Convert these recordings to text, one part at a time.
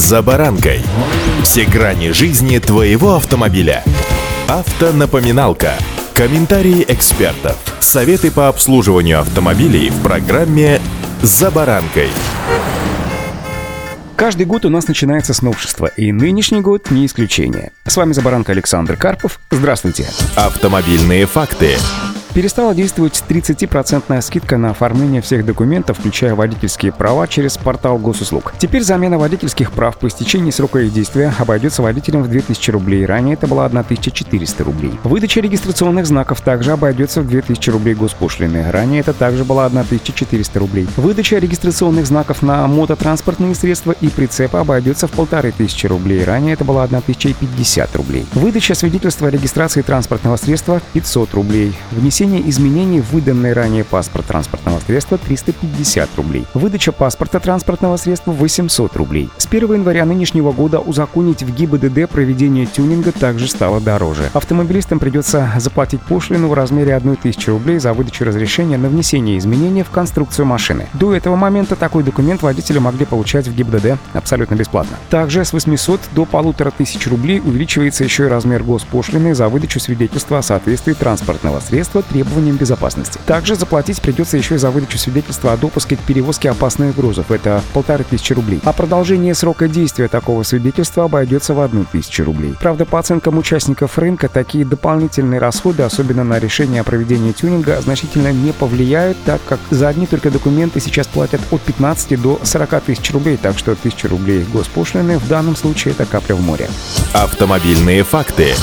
«За баранкой». Все грани жизни твоего автомобиля. Автонапоминалка. Комментарии экспертов. Советы по обслуживанию автомобилей в программе «За баранкой». Каждый год у нас начинается с новшества, и нынешний год не исключение. С вами «За баранкой» Александр Карпов. Здравствуйте. Автомобильные факты. Перестала действовать 30% скидка на оформление всех документов, включая водительские права, через портал госуслуг. Теперь замена водительских прав по истечении срока их действия обойдется водителям в 2000 рублей. Ранее это было 1400 рублей. Выдача регистрационных знаков также обойдется в 2000 рублей госпошлины. Ранее это также было 1400 рублей. Выдача регистрационных знаков на мототранспортные средства и прицепы обойдется в 1500 рублей. Ранее это было 1050 рублей. Выдача свидетельства о регистрации транспортного средства 500 рублей. Внесение Внесение изменений в выданный ранее паспорт транспортного средства 350 рублей. Выдача паспорта транспортного средства 800 рублей. С 1 января нынешнего года узаконить в ГИБДД проведение тюнинга также стало дороже. Автомобилистам придется заплатить пошлину в размере 1000 рублей за выдачу разрешения на внесение изменений в конструкцию машины. До этого момента такой документ водители могли получать в ГИБДД абсолютно бесплатно. Также с 800 до 1500 рублей увеличивается еще и размер госпошлины за выдачу свидетельства о соответствии транспортного средства требованиям безопасности. Также заплатить придется еще и за выдачу свидетельства о допуске к перевозке опасных грузов. Это полторы тысячи рублей. А продолжение срока действия такого свидетельства обойдется в одну тысячу рублей. Правда, по оценкам участников рынка, такие дополнительные расходы, особенно на решение о проведении тюнинга, значительно не повлияют, так как за одни только документы сейчас платят от 15 до 40 тысяч рублей, так что тысяча рублей госпошлины в данном случае это капля в море. Автомобильные факты.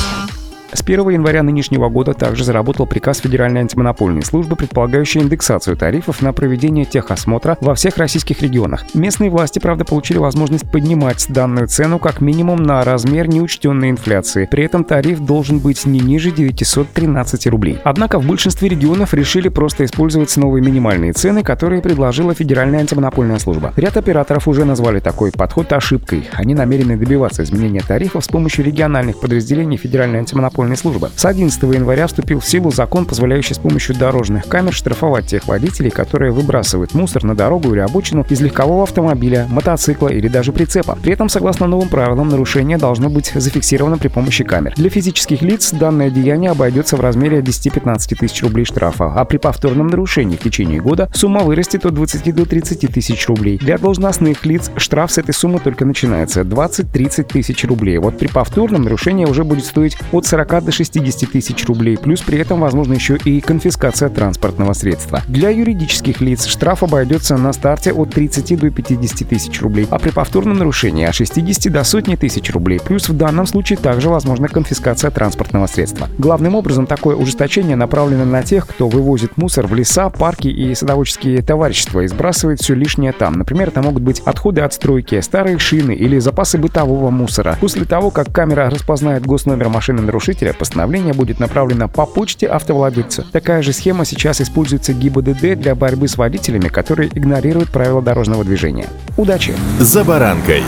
С 1 января нынешнего года также заработал приказ Федеральной антимонопольной службы, предполагающий индексацию тарифов на проведение техосмотра во всех российских регионах. Местные власти, правда, получили возможность поднимать данную цену как минимум на размер неучтенной инфляции. При этом тариф должен быть не ниже 913 рублей. Однако в большинстве регионов решили просто использовать новые минимальные цены, которые предложила Федеральная антимонопольная служба. Ряд операторов уже назвали такой подход ошибкой. Они намерены добиваться изменения тарифов с помощью региональных подразделений Федеральной антимонопольной антимонопольной службы. С 11 января вступил в силу закон, позволяющий с помощью дорожных камер штрафовать тех водителей, которые выбрасывают мусор на дорогу или обочину из легкового автомобиля, мотоцикла или даже прицепа. При этом, согласно новым правилам, нарушение должно быть зафиксировано при помощи камер. Для физических лиц данное деяние обойдется в размере 10-15 тысяч рублей штрафа, а при повторном нарушении в течение года сумма вырастет от 20 до 30 тысяч рублей. Для должностных лиц штраф с этой суммы только начинается 20-30 тысяч рублей. Вот при повторном нарушении уже будет стоить от 40 40 до 60 тысяч рублей, плюс при этом возможно еще и конфискация транспортного средства. Для юридических лиц штраф обойдется на старте от 30 до 50 тысяч рублей, а при повторном нарушении от 60 до сотни тысяч рублей, плюс в данном случае также возможна конфискация транспортного средства. Главным образом такое ужесточение направлено на тех, кто вывозит мусор в леса, парки и садоводческие товарищества и сбрасывает все лишнее там. Например, это могут быть отходы от стройки, старые шины или запасы бытового мусора. После того, как камера распознает госномер машины нарушителя, нарушителя постановление будет направлено по почте автовладельца. Такая же схема сейчас используется ГИБДД для борьбы с водителями, которые игнорируют правила дорожного движения. Удачи! За баранкой!